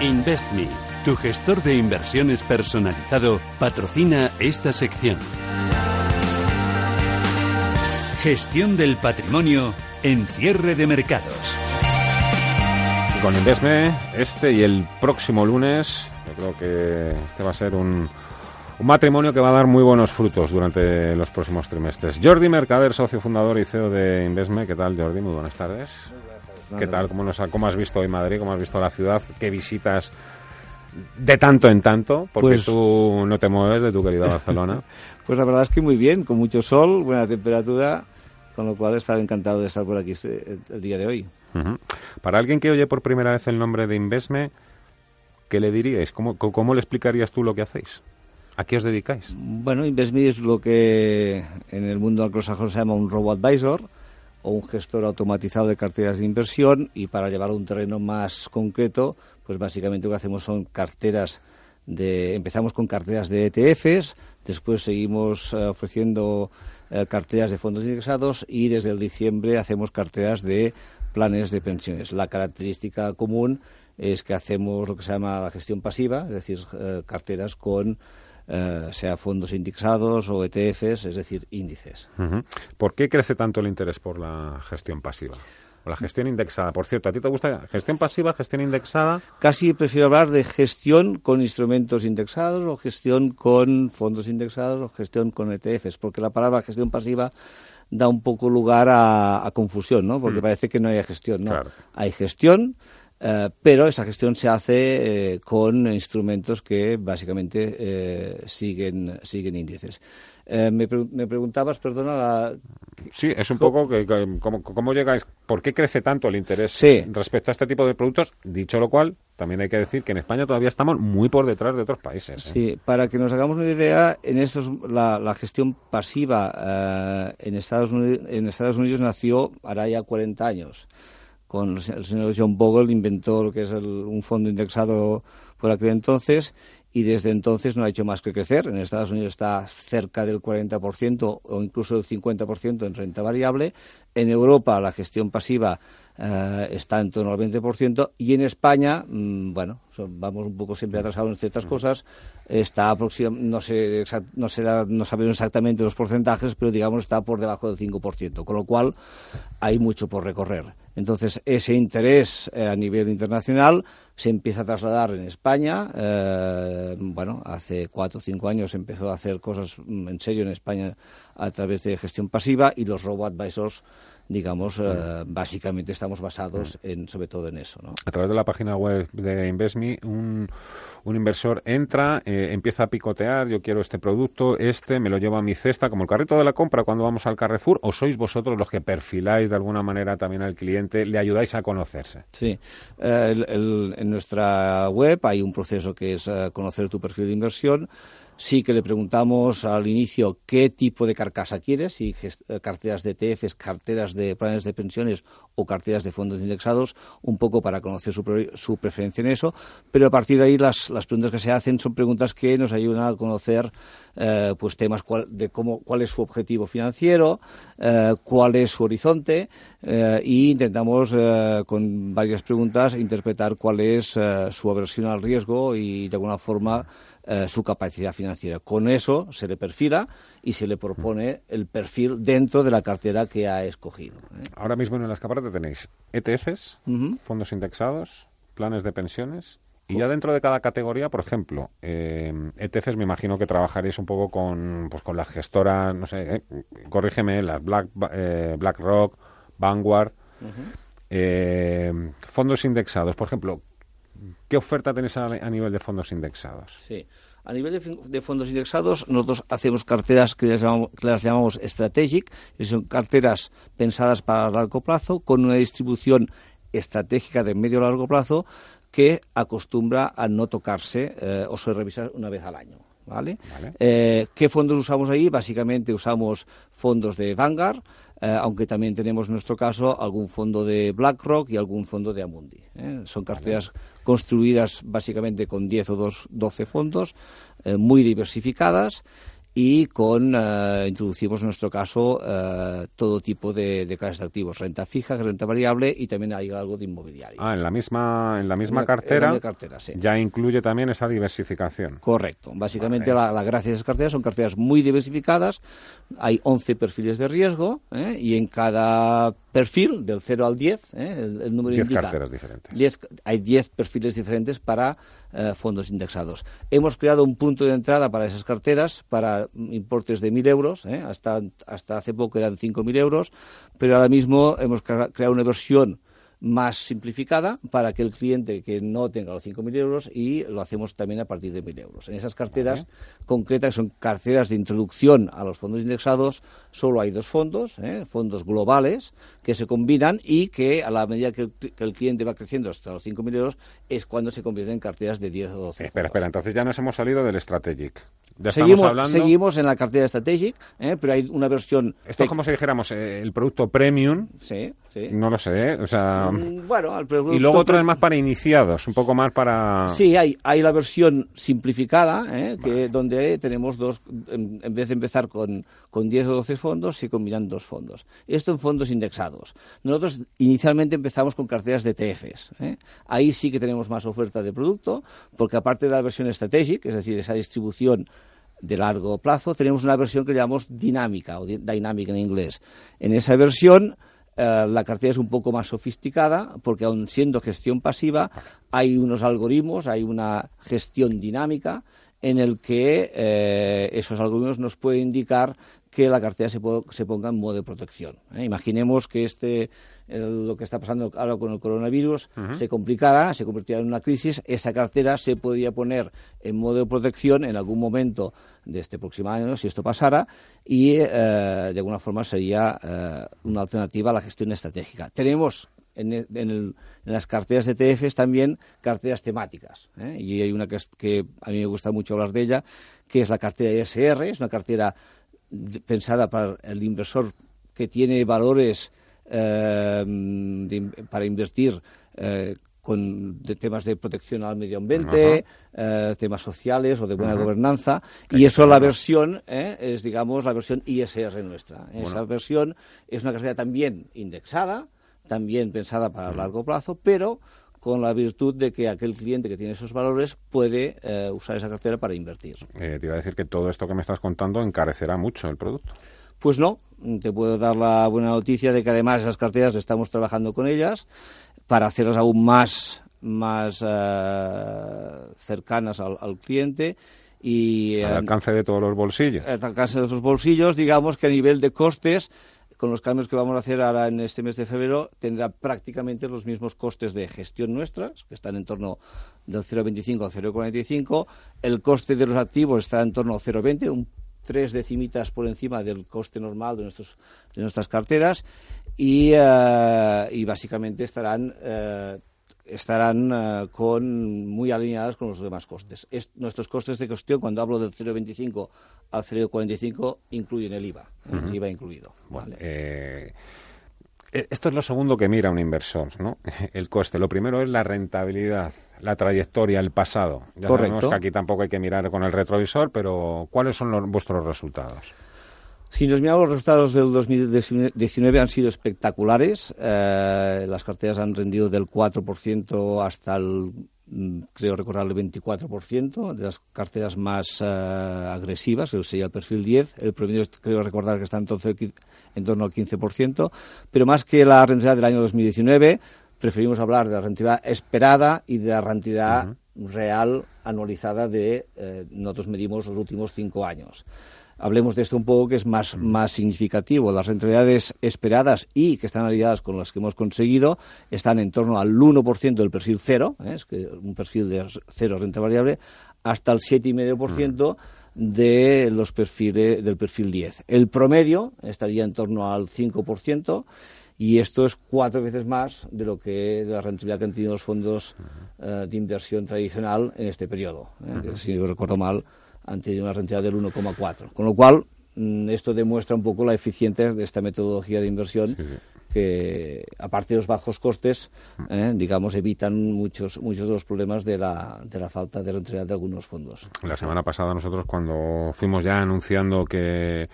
InvestMe, tu gestor de inversiones personalizado, patrocina esta sección. Gestión del patrimonio en cierre de mercados. Con Investme, este y el próximo lunes, yo creo que este va a ser un, un matrimonio que va a dar muy buenos frutos durante los próximos trimestres. Jordi Mercader, socio fundador y CEO de Investme. ¿Qué tal, Jordi? Muy buenas tardes. ¿Qué tal? ¿Cómo, nos, ¿Cómo has visto hoy Madrid? ¿Cómo has visto la ciudad? ¿Qué visitas de tanto en tanto? Porque Pues- tú no te mueves de tu querida Barcelona. Pues la verdad es que muy bien, con mucho sol, buena temperatura, con lo cual estaba encantado de estar por aquí este- el día de hoy. Ujú. Para alguien que oye por primera vez el nombre de Investme, ¿qué le diríais? ¿Cómo, cómo- le explicarías tú lo que hacéis? ¿A qué os dedicáis? Bueno, InvestMe es lo que en el mundo anglosajón se llama un robo-advisor o un gestor automatizado de carteras de inversión y para llevarlo a un terreno más concreto, pues básicamente lo que hacemos son carteras de empezamos con carteras de ETFs, después seguimos eh, ofreciendo eh, carteras de fondos indexados y desde el diciembre hacemos carteras de planes de pensiones. La característica común es que hacemos lo que se llama la gestión pasiva, es decir, eh, carteras con eh, sea fondos indexados o ETFs, es decir, índices. ¿Por qué crece tanto el interés por la gestión pasiva? O la gestión indexada. Por cierto, ¿a ti te gusta gestión pasiva, gestión indexada? Casi prefiero hablar de gestión con instrumentos indexados o gestión con fondos indexados o gestión con ETFs, porque la palabra gestión pasiva da un poco lugar a, a confusión, ¿no? Porque parece que no hay gestión, ¿no? Claro. Hay gestión, eh, pero esa gestión se hace eh, con instrumentos que básicamente eh, siguen, siguen índices. Eh, me, pre- me preguntabas, perdona, la, Sí, es un poco que, que- cómo, cómo llegáis, por qué crece tanto el interés Sí. respecto a este tipo de productos. Dicho lo cual, también hay que decir que en España todavía estamos muy por detrás de otros países. Sí, para que nos hagamos una idea, en estos la, la gestión pasiva en, Estados Unidos, en Estados Unidos nació hará ya 40 años. Con el, se- el señor John Bogle inventó lo que es el- un fondo indexado por aquel entonces y desde entonces no ha hecho más que crecer. En Estados Unidos está cerca del 40% o incluso del 50% en renta variable. En Europa la gestión pasiva eh, está en torno al 20% y en España, mm, bueno, son- vamos un poco siempre atrasados en ciertas cosas, está aproxim- no sé exact- no será, no sabemos exactamente los porcentajes, pero digamos está por debajo del 5%, con lo cual hay mucho por recorrer. Entonces, ese interés eh, a nivel internacional se empieza a trasladar en España. eh, bueno, hace cuatro o cinco años empezó a hacer cosas mm, en serio en España a través de gestión pasiva y los robo-advisors, digamos, eh, básicamente estamos basados en, sobre todo en eso, ¿no? A través de la página web de InvestMe, un, un inversor entra, eh, empieza a picotear, yo quiero este producto, este, me lo llevo a mi cesta, como el carrito de la compra cuando vamos al Carrefour, o sois vosotros los que perfiláis de alguna manera también al cliente, le ayudáis a conocerse. Sí, Eh, el- el- en nuestra web hay un proceso que es eh, conocer tu perfil de inversión. Sí que le preguntamos al inicio qué tipo de carcasa quieres, si eh, carteras de ETFs, carteras de planes de pensiones o carteras de fondos indexados, un poco para conocer su, su preferencia en eso. Pero a partir de ahí las, las preguntas que se hacen son preguntas que nos ayudan a conocer eh, pues temas cuál- de cómo, cuál es su objetivo financiero, eh, cuál es su horizonte eh, y intentamos con varias preguntas interpretar cuál es su aversión al riesgo y de alguna forma eh, su capacidad financiera. Con eso se le perfila y se le propone el perfil dentro de la cartera que ha escogido. ¿eh? Ahora mismo en el escaparate tenéis ETFs, fondos indexados, planes de pensiones. Y ya dentro de cada categoría, por ejemplo, eh, ETFs me imagino que trabajaréis un poco con, pues, con las gestoras, no sé, eh, corrígeme, las Black, eh, BlackRock, Vanguard. Eh, fondos indexados, por ejemplo, ¿qué oferta tenéis a, a nivel de fondos indexados? Sí. A nivel de, fondos indexados, nosotros hacemos carteras que las llamamos, que las llamamos strategic, que son carteras pensadas para largo plazo, con una distribución estratégica de medio largo plazo que acostumbra a no tocarse eh, o se revisa una vez al año. ¿vale? Eh, ¿Qué fondos usamos ahí? Básicamente usamos fondos de Vanguard, eh, aunque también tenemos en nuestro caso algún fondo de BlackRock y algún fondo de Amundi. Son carteras construidas básicamente con 10 o 12 fondos, muy diversificadas y con eh, introducimos en nuestro caso eh, todo tipo de, clases de activos, renta fija, renta variable y también hay algo de inmobiliario. Ah, en la misma en la misma cartera, ya incluye también esa diversificación. Correcto. Básicamente la, gracia de esas carteras son carteras muy diversificadas. Hay 11 perfiles de riesgo ¿eh? y en cada perfil del 0 al 10, el, número 10 carteras diferentes. hay 10 perfiles diferentes para eh, fondos indexados. Hemos creado un punto de entrada para esas carteras para importes de 1.000 euros, ¿eh? hasta, hasta hace poco eran 5.000 euros, pero ahora mismo hemos creado una versión más simplificada para que el cliente que no tenga los 5.000 euros y lo hacemos también a partir de 1.000 euros. En esas carteras concretas, que son carteras de introducción a los fondos indexados, solo hay dos fondos, ¿eh? fondos globales, que se combinan y que a la medida que el, cliente va creciendo hasta los 5.000 euros es cuando se convierten en carteras de 10 o 12. Espera, espera, entonces ya nos hemos salido del Strategic seguimos, en la cartera Strategic, ¿eh? pero hay una versión... Esto es como si dijéramos eh, el producto premium. Sí, sí. No lo sé, ¿eh? o sea... Mm, bueno, Y luego otro es más para iniciados, un poco más para... Sí, hay, hay la versión simplificada, que donde tenemos dos, en, vez de empezar con, con 10 o 12 fondos, se combinan dos fondos. Esto en fondos indexados. Nosotros inicialmente empezamos con carteras de TFs. Ahí sí que tenemos más oferta de producto, porque aparte de la versión Strategic, es decir, esa distribución de largo plazo, tenemos una versión que llamamos dinámica o dynamic en inglés. En esa versión eh, la cartera es un poco más sofisticada porque aun siendo gestión pasiva hay unos algoritmos, hay una gestión dinámica en el que eh, esos algoritmos nos pueden indicar que la cartera se, se ponga en modo de protección. ¿eh? Imaginemos que este lo que está pasando ahora con el coronavirus se complicara, se convirtiera en una crisis, esa cartera se podría poner en modo de protección en algún momento de este próximo año, si esto pasara, y eh, de alguna forma sería eh, una alternativa a la gestión estratégica. Tenemos en, las carteras de ETFs también carteras temáticas. ¿eh? Y hay una que, que, a mí me gusta mucho hablar de ella, que es la cartera ISR, es una cartera pensada para el inversor que tiene valores eh, para invertir eh, con temas de protección al medio ambiente, eh, temas sociales o de buena gobernanza. Y eso la versión es, digamos, la versión ISR nuestra. Esa versión es una cartera también indexada, también pensada para largo plazo, pero con la virtud de que aquel cliente que tiene esos valores puede usar esa cartera para invertir. te iba a decir que todo esto que me estás contando encarecerá mucho el producto. Pues no, te puedo dar la buena noticia de que además esas carteras estamos trabajando con ellas para hacerlas aún más, más eh, cercanas al, cliente y al alcance de todos los bolsillos. Al alcance de los bolsillos, digamos que a nivel de costes, con los cambios que vamos a hacer ahora en este mes de febrero, tendrá prácticamente los mismos costes de gestión nuestras, que están en torno del 0,25 al 0,45. El coste de los activos está en torno al 0,20, un tres decimitas por encima del coste normal de, nuestros, de nuestras carteras y, eh, básicamente estarán eh, estarán eh, con, muy alineadas con los demás costes. nuestros costes de gestión, cuando hablo del 0,25 al 0,45, incluyen el IVA, el IVA incluido. esto es lo segundo que mira un inversor, ¿no? El coste. Lo primero es la rentabilidad la trayectoria, el pasado. Ya sabemos que aquí tampoco hay que mirar con el retrovisor, pero ¿cuáles son vuestros resultados? Si nos miramos los resultados del 2019 han sido espectaculares. Eh, las carteras han rendido del 4% hasta el, mm, creo recordar, el 24%, de las carteras más eh, agresivas, que sería el perfil 10. El promedio creo recordar que está entonces en torno al 15%. Pero más que la rentabilidad del año 2019, preferimos hablar de la rentabilidad esperada y de la rentabilidad real anualizada de, eh, nosotros medimos los últimos cinco años. Hablemos de esto un poco que es más, más significativo. Las rentabilidades esperadas y que están aliadas con las que hemos conseguido están en torno al 1% del perfil cero, ¿eh? es que un perfil de cero renta variable, hasta el 7,5% de los perfiles del perfil 10. El promedio estaría en torno al 5% y esto es cuatro veces más de lo que de la rentabilidad que han tenido los fondos eh, de inversión tradicional en este periodo. ¿eh? Si no recuerdo mal, han tenido una rentabilidad del 1,4. Con lo cual, mm, esto demuestra un poco la eficiencia de esta metodología de inversión que, aparte de los bajos costes, eh, digamos, evitan muchos, muchos de los problemas de la, de la falta de rentabilidad de algunos fondos. La semana pasada nosotros cuando fuimos ya anunciando que,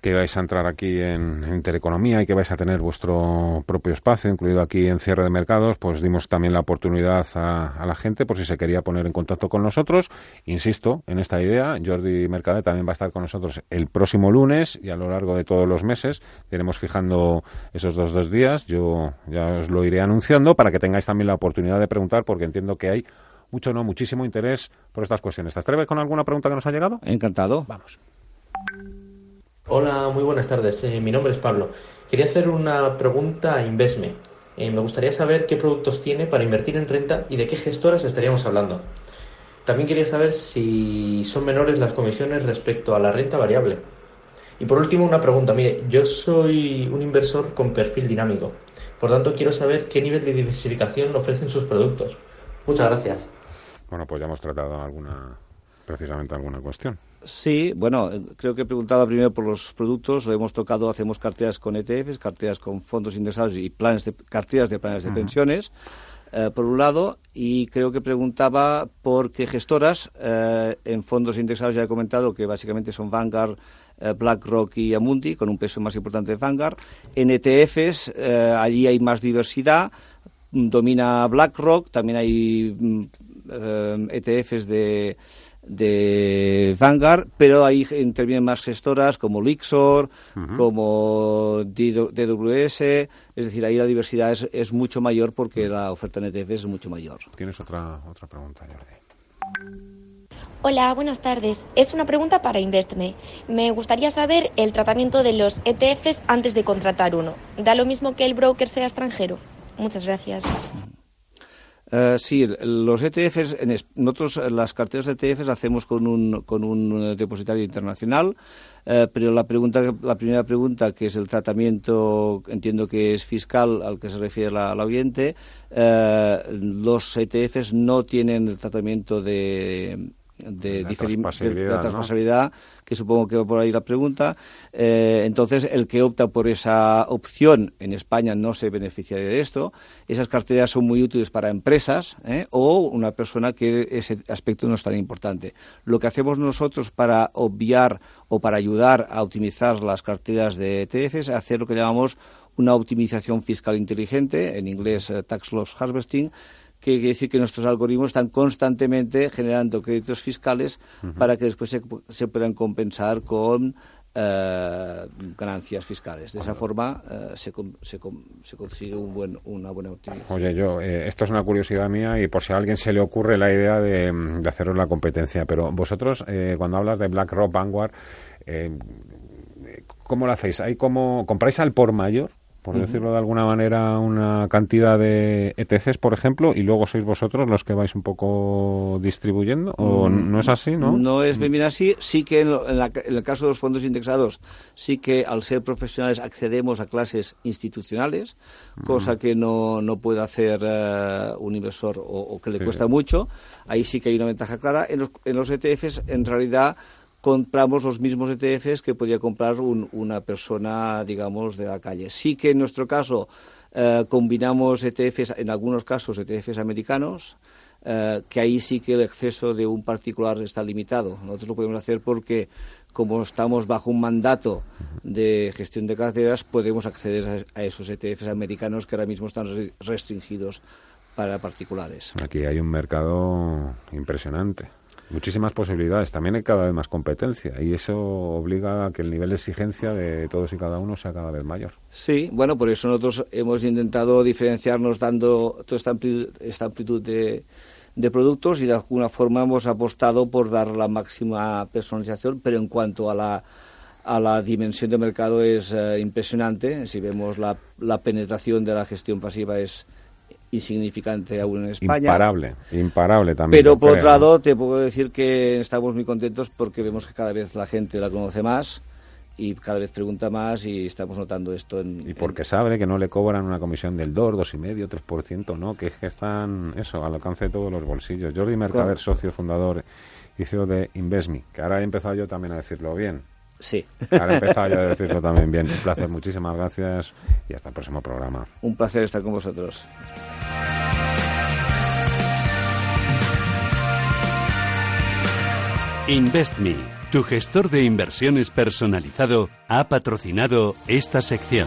que vais a entrar aquí en, Intereconomía y que vais a tener vuestro propio espacio, incluido aquí en cierre de mercados, pues dimos también la oportunidad a, la gente por si se quería poner en contacto con nosotros. Insisto en esta idea, Jordi Mercade también va a estar con nosotros el próximo lunes y a lo largo de todos los meses. Iremos fijando esos dos dos días. Yo ya os lo iré anunciando para que tengáis también la oportunidad de preguntar, porque entiendo que hay mucho, no, muchísimo interés por estas cuestiones. ¿Te atreves con alguna pregunta que nos ha llegado? Encantado. Vamos. Hola, muy buenas tardes. Eh, mi nombre es Pablo. Quería hacer una pregunta a Invesme. Eh, me gustaría saber qué productos tiene para invertir en renta y de qué gestoras estaríamos hablando. También quería saber si son menores las comisiones respecto a la renta variable. Y por último, una pregunta. Mire, yo soy un inversor con perfil dinámico. Por tanto, quiero saber qué nivel de diversificación ofrecen sus productos. Muchas gracias. Bueno, pues ya hemos tratado alguna, precisamente alguna cuestión. Sí, bueno, creo que preguntaba primero por los productos. Lo hemos tocado, hacemos carteras con ETFs, carteras con fondos indexados y planes de, carteras de planes de pensiones. Eh, por un lado, y creo que preguntaba por qué gestoras eh, en fondos indexados ya he comentado que básicamente son Vanguard, eh, BlackRock y Amundi, con un peso más importante de Vanguard. En ETFs, eh, allí hay más diversidad, domina BlackRock, también hay ETFs mm, eh, de, Vanguard, pero ahí intervienen más gestoras como Lixor, como DWS, es decir, ahí la diversidad es, es mucho mayor porque la oferta en ETFs es mucho mayor. Tienes otra, otra pregunta, Jordi. Hola, buenas tardes. Es una pregunta para Investme. Me gustaría saber el tratamiento de los ETFs antes de contratar uno. ¿Da lo mismo que el broker sea extranjero? Muchas gracias. Uh, sí, los ETFs, nosotros las carteras de ETFs hacemos con un, con un eh, depositario internacional, pero la, pregunta, la primera pregunta, que es el tratamiento, entiendo que es fiscal al que se refiere la, la oyente, los ETFs no tienen el tratamiento de de, la traspasabilidad, que supongo que va por ahí la pregunta. Eh, entonces, el que opta por esa opción en España no se beneficiaría de esto. Esas carteras son muy útiles para empresas ¿eh? o una persona que ese aspecto no es tan importante. Lo que hacemos nosotros para obviar o para ayudar a optimizar las carteras de ETF es hacer lo que llamamos una optimización fiscal inteligente, en inglés eh, tax loss harvesting, que quiere decir que nuestros algoritmos están constantemente generando créditos fiscales para que después se, puedan compensar con eh, ganancias fiscales. De esa forma eh, se, se, consigue un buen, una buena optimización. Oye, yo, eh, esto es una curiosidad mía y por si a alguien se le ocurre la idea de, de haceros la competencia, pero vosotros, cuando hablas de BlackRock, Vanguard, ¿cómo lo hacéis? ¿Hay como, ¿Compráis al por mayor? Por decirlo de alguna manera, una cantidad de ETCs, por ejemplo, y luego sois vosotros los que vais un poco distribuyendo, o mm, no es así, ¿no? No es bien así. Sí que en, el caso de los fondos indexados, sí que al ser profesionales accedemos a clases institucionales, cosa que no, no puede hacer eh, un inversor o, que le cuesta mucho. Ahí sí que hay una ventaja clara. En los, en los ETFs, en realidad, compramos los mismos ETFs que podía comprar una persona, digamos, de la calle. Sí que en nuestro caso eh, combinamos ETFs, en algunos casos ETFs americanos, eh, que ahí sí que el exceso de un particular está limitado. Nosotros lo podemos hacer porque, como estamos bajo un mandato de gestión de carteras, podemos acceder a, a esos ETFs americanos que ahora mismo están restringidos para particulares. Aquí hay un mercado impresionante. Muchísimas posibilidades. También hay cada vez más competencia y eso obliga a que el nivel de exigencia de todos y cada uno sea cada vez mayor. Sí, bueno, por eso nosotros hemos intentado diferenciarnos dando toda esta amplitud, de, de productos y de alguna forma hemos apostado por dar la máxima personalización, pero en cuanto a la a la dimensión de mercado es eh, impresionante. Si vemos la, la, penetración de la gestión pasiva es insignificante aún en España. Imparable, imparable también. Pero por otro lado, te puedo decir que estamos muy contentos porque vemos que cada vez la gente la conoce más y cada vez pregunta más y estamos notando esto en... Y porque sabe que no le cobran una comisión del 2, 2,5, 3%, ¿no? Que es que están, eso, al alcance de todos los bolsillos. Jordi Mercader, socio fundador y CEO de Investme, que ahora he empezado yo también a decirlo bien. Sí. Ahora he empezado yo a decirlo también bien. Un placer, muchísimas gracias y hasta el próximo programa. Un placer estar con vosotros. InvestMe, tu gestor de inversiones personalizado, ha patrocinado esta sección.